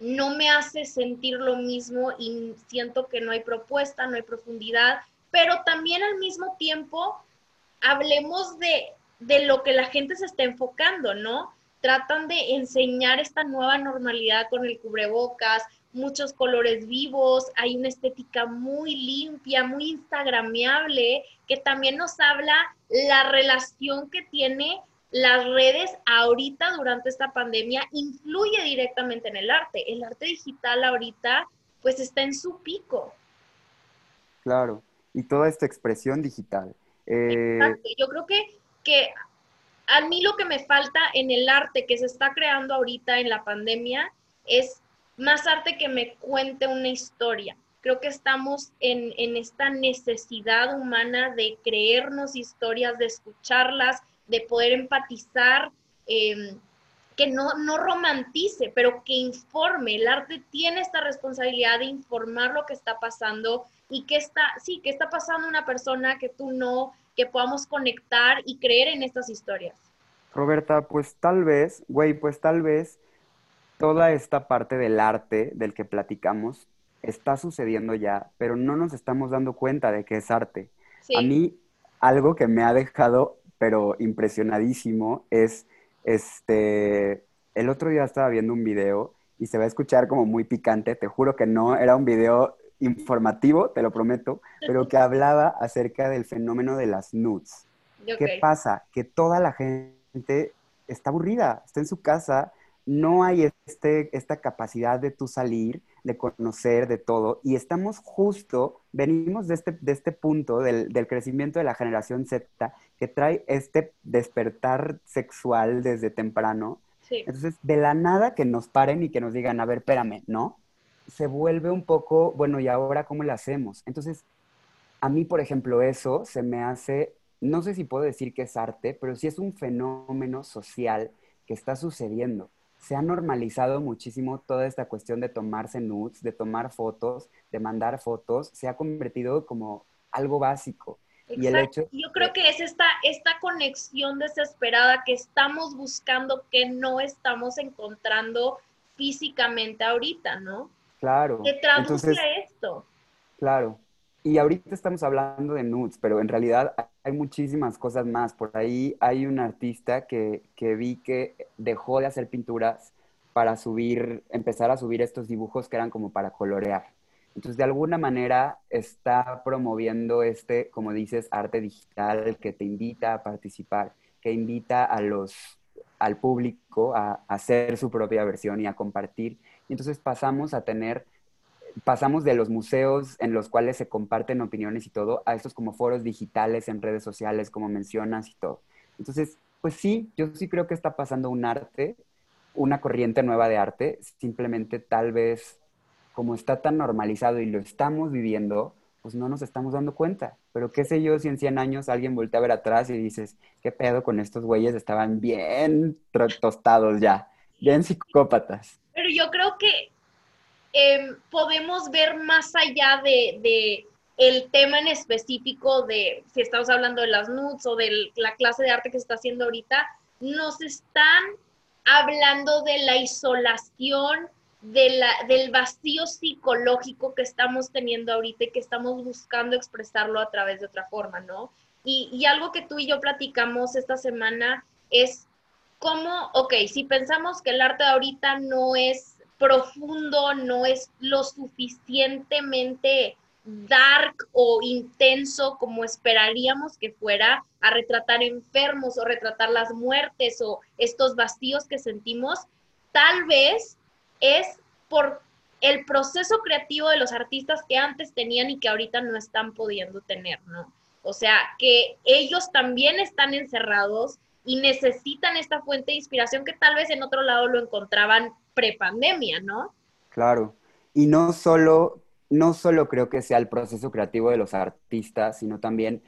no me hace sentir lo mismo y siento que no hay propuesta, no hay profundidad, pero también al mismo tiempo hablemos de, de lo que la gente se está enfocando, ¿no? Tratan de enseñar esta nueva normalidad con el cubrebocas, muchos colores vivos, hay una estética muy limpia, muy instagrameable, que también nos habla la relación que tiene las redes ahorita durante esta pandemia, influye directamente en el arte. El arte digital ahorita pues está en su pico. Claro, y toda esta expresión digital. Eh, Exacto. Yo creo que, que a mí lo que me falta en el arte que se está creando ahorita en la pandemia es más arte que me cuente una historia. Creo que estamos en, esta necesidad humana de creernos historias, de escucharlas, de poder empatizar, em, que no, no romantice, pero que informe. El arte tiene esta responsabilidad de informar lo que está pasando y que está, sí, que está pasando una persona que tú no, que podamos conectar y creer en estas historias. Roberta, pues tal vez, güey, pues tal vez toda esta parte del arte del que platicamos está sucediendo ya, pero no nos estamos dando cuenta de que es arte. A mí algo que me ha dejado, pero impresionadísimo, es este, el otro día estaba viendo un video y se va a escuchar como muy picante, te juro que no, era un video informativo, te lo prometo, pero que hablaba acerca del fenómeno de las nudes. ¿Qué pasa? Que toda la gente está aburrida, está en su casa no hay este, esta capacidad de tú salir, de conocer, de todo, y estamos justo, venimos de este, de este punto del, crecimiento de la generación Z, que trae este despertar sexual desde temprano. Entonces, de la nada que nos paren y que nos digan, a ver, espérame, ¿no? Se vuelve un poco, bueno, ¿y ahora cómo lo hacemos? Entonces, a mí, por ejemplo, eso se me hace, no sé si puedo decir que es arte, pero sí es un fenómeno social que está sucediendo se ha normalizado muchísimo toda esta cuestión de tomarse nudes, de tomar fotos, de mandar fotos, se ha convertido como algo básico. Y el hecho Yo creo que es esta, esta conexión desesperada que estamos buscando, que no estamos encontrando físicamente ahorita, ¿no? Claro. Que traduce esto. Claro. Y ahorita estamos hablando de nudes, pero en realidad hay muchísimas cosas más. Por ahí hay un artista que, que vi que dejó de hacer pinturas para subir, empezar a subir estos dibujos que eran como para colorear. Entonces, de alguna manera está promoviendo este, como dices, arte digital que te invita a participar, que invita a los, al público a, a hacer su propia versión y a compartir. Y entonces pasamos a tener pasamos de los museos en los cuales se comparten opiniones y todo a estos como foros digitales en redes sociales, como mencionas y todo. Entonces, pues sí, yo sí creo que está pasando un arte, una corriente nueva de arte, simplemente tal vez como está tan normalizado y lo estamos viviendo, pues no nos estamos dando cuenta. Pero qué sé yo si en 100 años alguien voltea a ver atrás y dices, ¿qué pedo con estos güeyes? Estaban bien tostados ya, bien psicópatas. Pero yo creo que em, podemos ver más allá de, el tema en específico de si estamos hablando de las nudes o de la clase de arte que se está haciendo ahorita, nos están hablando de la isolación, de la, del vacío psicológico que estamos teniendo ahorita y que estamos buscando expresarlo a través de otra forma, ¿no? Y, y algo que tú y yo platicamos esta semana es cómo, ok, si pensamos que el arte de ahorita no es profundo, no es lo suficientemente dark o intenso como esperaríamos que fuera a retratar enfermos o retratar las muertes o estos vacíos que sentimos, tal vez es por el proceso creativo de los artistas que antes tenían y que ahorita no están pudiendo tener, ¿no? O sea, que ellos también están encerrados y necesitan esta fuente de inspiración que tal vez en otro lado lo encontraban prepandemia, ¿no? Claro. Y no solo no solo creo que sea el proceso creativo de los artistas, sino también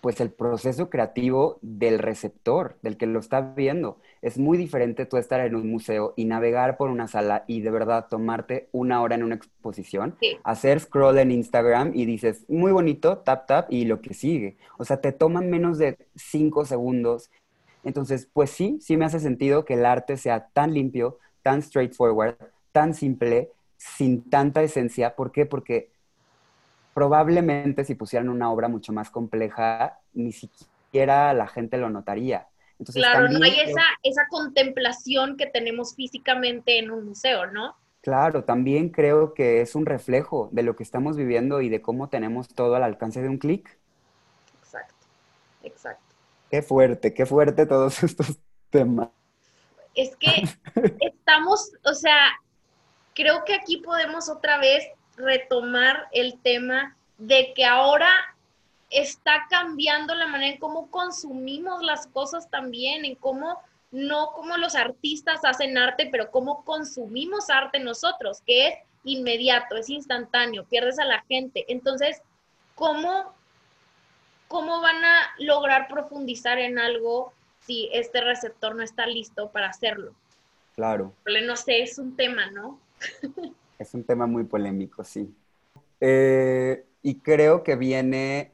pues el proceso creativo del receptor, del que lo está viendo. Es muy diferente tú estar en un museo y navegar por una sala y de verdad tomarte una hora en una exposición, hacer scroll en Instagram y dices, muy bonito, tap, tap, y lo que sigue. O sea, te toman menos de cinco segundos. Entonces, pues sí, sí me hace sentido que el arte sea tan limpio, tan straightforward, tan simple, sin tanta esencia. ¿Por qué? Porque probablemente si pusieran una obra mucho más compleja, ni siquiera la gente lo notaría. claro, no hay esa, esa contemplación que tenemos físicamente en un museo, ¿no? Claro, también creo que es un reflejo de lo que estamos viviendo y de cómo tenemos todo al alcance de un clic. Exacto, exacto. Qué fuerte, qué fuerte todos estos temas. Es que estamos, o sea, creo que aquí podemos otra vez retomar el tema de que ahora está cambiando la manera en cómo consumimos las cosas también, en cómo no como los artistas hacen arte, pero cómo consumimos arte nosotros, que es inmediato, es instantáneo, pierdes a la gente. Entonces, ¿cómo, cómo van a lograr profundizar en algo si este receptor no está listo para hacerlo? Claro. No sé, es un tema, ¿no? Es un tema muy polémico, sí. Eh, y creo que viene,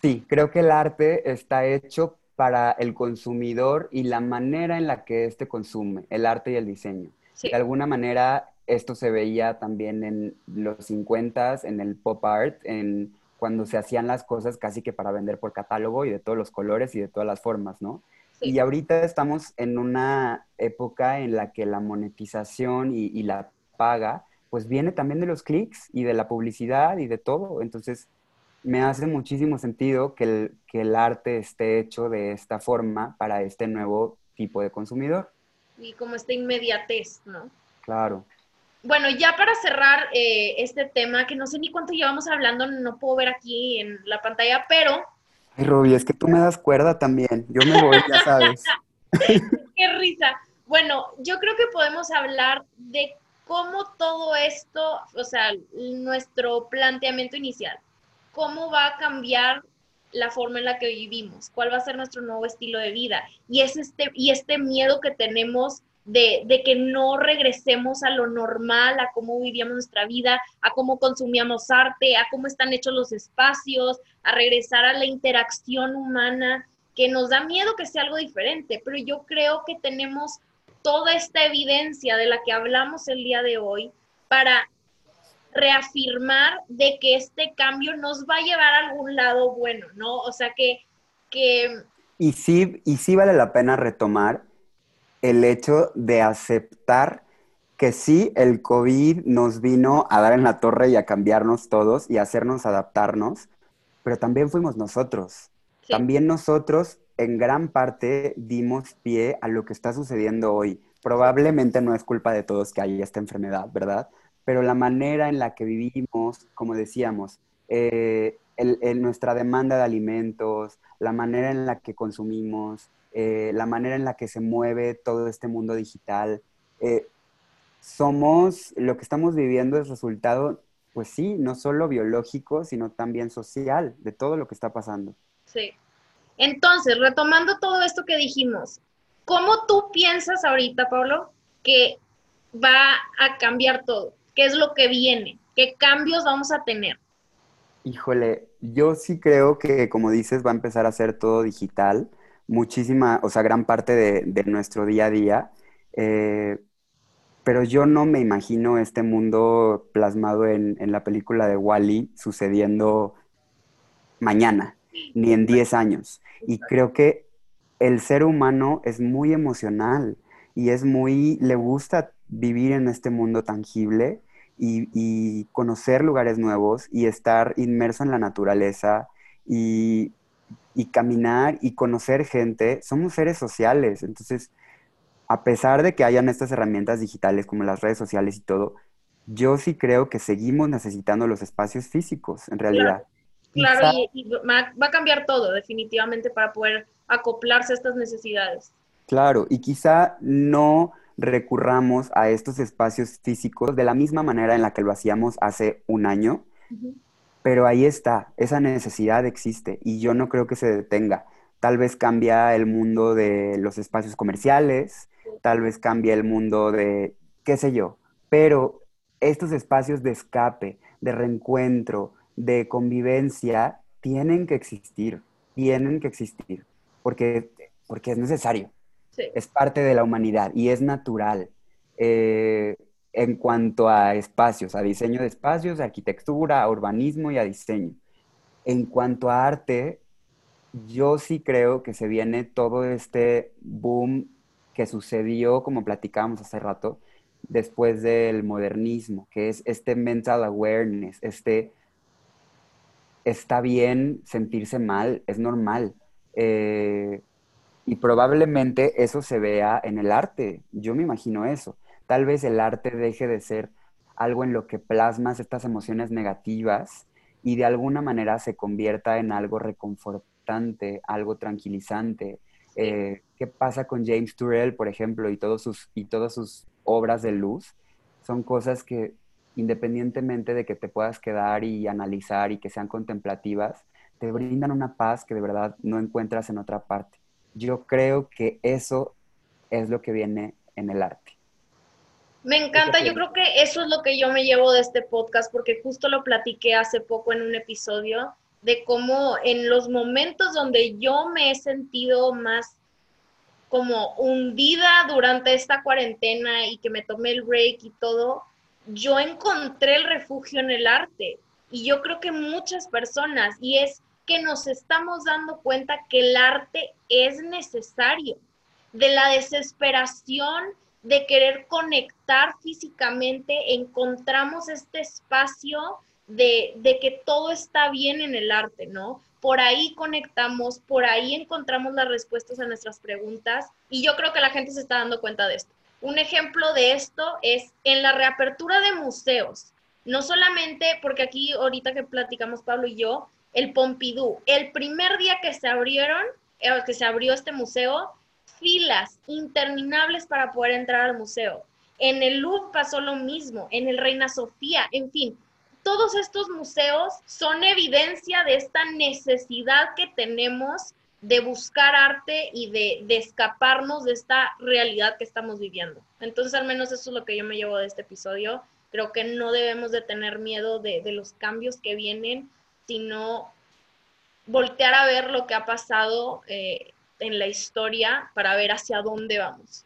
sí, creo que el arte está hecho para el consumidor y la manera en la que éste consume, el arte y el diseño. De alguna manera, esto se veía también en los 50 en el pop art, en cuando se hacían las cosas casi que para vender por catálogo y de todos los colores y de todas las formas, ¿no? Y ahorita estamos en una época en la que la monetización y, la paga, pues viene también de los clics y de la publicidad y de todo. Entonces, me hace muchísimo sentido que el, que el arte esté hecho de esta forma para este nuevo tipo de consumidor. Y como esta inmediatez, ¿no? Claro. Bueno, ya para cerrar eh, este tema, que no sé ni cuánto llevamos hablando, no puedo ver aquí en la pantalla, pero Ay, Robbie, es que tú me das cuerda también. Yo me voy, ya sabes. Qué risa. Bueno, yo creo que podemos hablar de cómo todo esto, o sea, nuestro planteamiento inicial, cómo va a cambiar la forma en la que vivimos, cuál va a ser nuestro nuevo estilo de vida. Y es este, y este miedo que tenemos de, que no regresemos a lo normal, a cómo vivíamos nuestra vida, a cómo consumíamos arte, a cómo están hechos los espacios, a regresar a la interacción humana, que nos da miedo que sea algo diferente, pero yo creo que tenemos toda esta evidencia de la que hablamos el día de hoy para reafirmar de que este cambio nos va a llevar a algún lado bueno, ¿no? O sea que... que y sí, y sí vale la pena retomar el hecho de aceptar que sí, el COVID nos vino a dar en la torre y a cambiarnos todos y a hacernos adaptarnos, pero también fuimos nosotros. También nosotros en gran parte dimos pie a lo que está sucediendo hoy. Probablemente no es culpa de todos que haya esta enfermedad, ¿verdad? Pero la manera en la que vivimos, como decíamos, eh, nuestra demanda de alimentos, la manera en la que consumimos, eh, la manera en la que se mueve todo este mundo digital. Eh, somos, lo que estamos viviendo es resultado, pues sí, no solo biológico, sino también social de todo lo que está pasando. Sí. Entonces, retomando todo esto que dijimos, ¿cómo tú piensas ahorita, Pablo, que va a cambiar todo? ¿Qué es lo que viene? ¿Qué cambios vamos a tener? Híjole, yo sí creo que, como dices, va a empezar a ser todo digital, muchísima, o sea, gran parte de, nuestro día a día. Eh, pero yo no me imagino este mundo plasmado en, la película de Wally sucediendo mañana, ni en 10 años. Y creo que el ser humano es muy emocional y es muy, le gusta vivir en este mundo tangible y, conocer lugares nuevos y estar inmerso en la naturaleza y, y caminar y conocer gente. Somos seres sociales, entonces, a pesar de que hayan estas herramientas digitales como las redes sociales y todo, yo sí creo que seguimos necesitando los espacios físicos, en realidad. Claro, y, va a cambiar todo definitivamente para poder acoplarse a estas necesidades. Claro, y quizá no recurramos a estos espacios físicos de la misma manera en la que lo hacíamos hace un año, pero ahí está, esa necesidad existe y yo no creo que se detenga. Tal vez cambia el mundo de los espacios comerciales, tal vez cambia el mundo de, qué sé yo, pero estos espacios de escape, de reencuentro, de convivencia, tienen que existir, tienen que existir, porque, porque es necesario. Es parte de la humanidad y es natural. Eh, en cuanto a espacios, a diseño de espacios, a arquitectura, a urbanismo y a diseño. En cuanto a arte, yo sí creo que se viene todo este boom que sucedió, como platicábamos hace rato, después del modernismo, que es este mental awareness, este está bien sentirse mal, es normal. Eh, y probablemente eso se vea en el arte. Yo me imagino eso. Tal vez el arte deje de ser algo en lo que plasmas estas emociones negativas y de alguna manera se convierta en algo reconfortante, algo tranquilizante. Eh, ¿Qué pasa con James Turrell, por ejemplo, y, todos sus, y todas sus obras de luz? Son cosas que independientemente de que te puedas quedar y analizar y que sean contemplativas, te brindan una paz que de verdad no encuentras en otra parte yo creo que eso es lo que viene en el arte. Me encanta, yo creo que eso es lo que yo me llevo de este podcast, porque justo lo platiqué hace poco en un episodio de cómo en los momentos donde yo me he sentido más como hundida durante esta cuarentena y que me tomé el break y todo, yo encontré el refugio en el arte. Y yo creo que muchas personas, y es que nos estamos dando cuenta que el arte es necesario, de la desesperación de querer conectar físicamente, encontramos este espacio de, de, que todo está bien en el arte, ¿no? Por ahí conectamos, por ahí encontramos las respuestas a nuestras preguntas y yo creo que la gente se está dando cuenta de esto. Un ejemplo de esto es en la reapertura de museos. No solamente porque aquí ahorita que platicamos Pablo y yo, el Pompidou. El primer día que se abrieron, eh, que se abrió este museo, filas interminables para poder entrar al museo. En el Louvre pasó lo mismo, en el Reina Sofía, en fin, todos estos museos son evidencia de esta necesidad que tenemos de buscar arte y de, escaparnos de esta realidad que estamos viviendo. Entonces, al menos eso es lo que yo me llevo de este episodio. Creo que no debemos de tener miedo de, los cambios que vienen, sino voltear a ver lo que ha pasado eh, en la historia para ver hacia dónde vamos.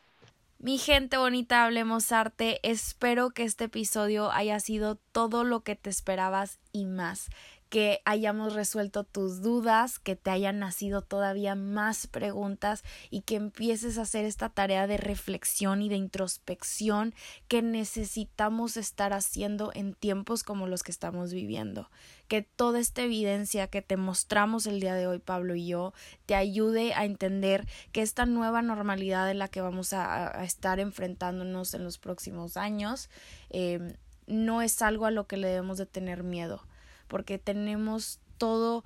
Mi gente bonita, hablemos arte. Espero que este episodio haya sido todo lo que te esperabas y más que hayamos resuelto tus dudas, que te hayan nacido todavía más preguntas y que empieces a hacer esta tarea de reflexión y de introspección que necesitamos estar haciendo en tiempos como los que estamos viviendo. Que toda esta evidencia que te mostramos el día de hoy, Pablo y yo, te ayude a entender que esta nueva normalidad en la que vamos a, estar enfrentándonos en los próximos años eh, no es algo a lo que le debemos de tener miedo porque tenemos todo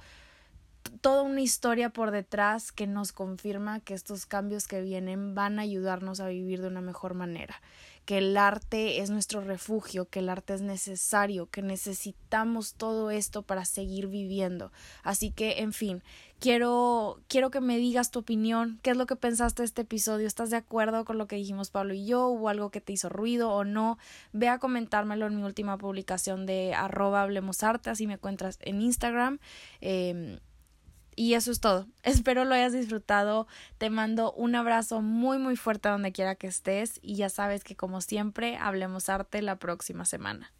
toda una historia por detrás que nos confirma que estos cambios que vienen van a ayudarnos a vivir de una mejor manera, que el arte es nuestro refugio, que el arte es necesario, que necesitamos todo esto para seguir viviendo. Así que, en fin, quiero quiero que me digas tu opinión, qué es lo que pensaste de este episodio, ¿estás de acuerdo con lo que dijimos Pablo y yo? ¿Hubo algo que te hizo ruido o no? Ve a comentármelo en mi última publicación de arroba hablemos arte, así me encuentras en Instagram. Eh, y eso es todo. Espero lo hayas disfrutado. Te mando un abrazo muy muy fuerte donde quiera que estés y ya sabes que como siempre hablemos arte la próxima semana.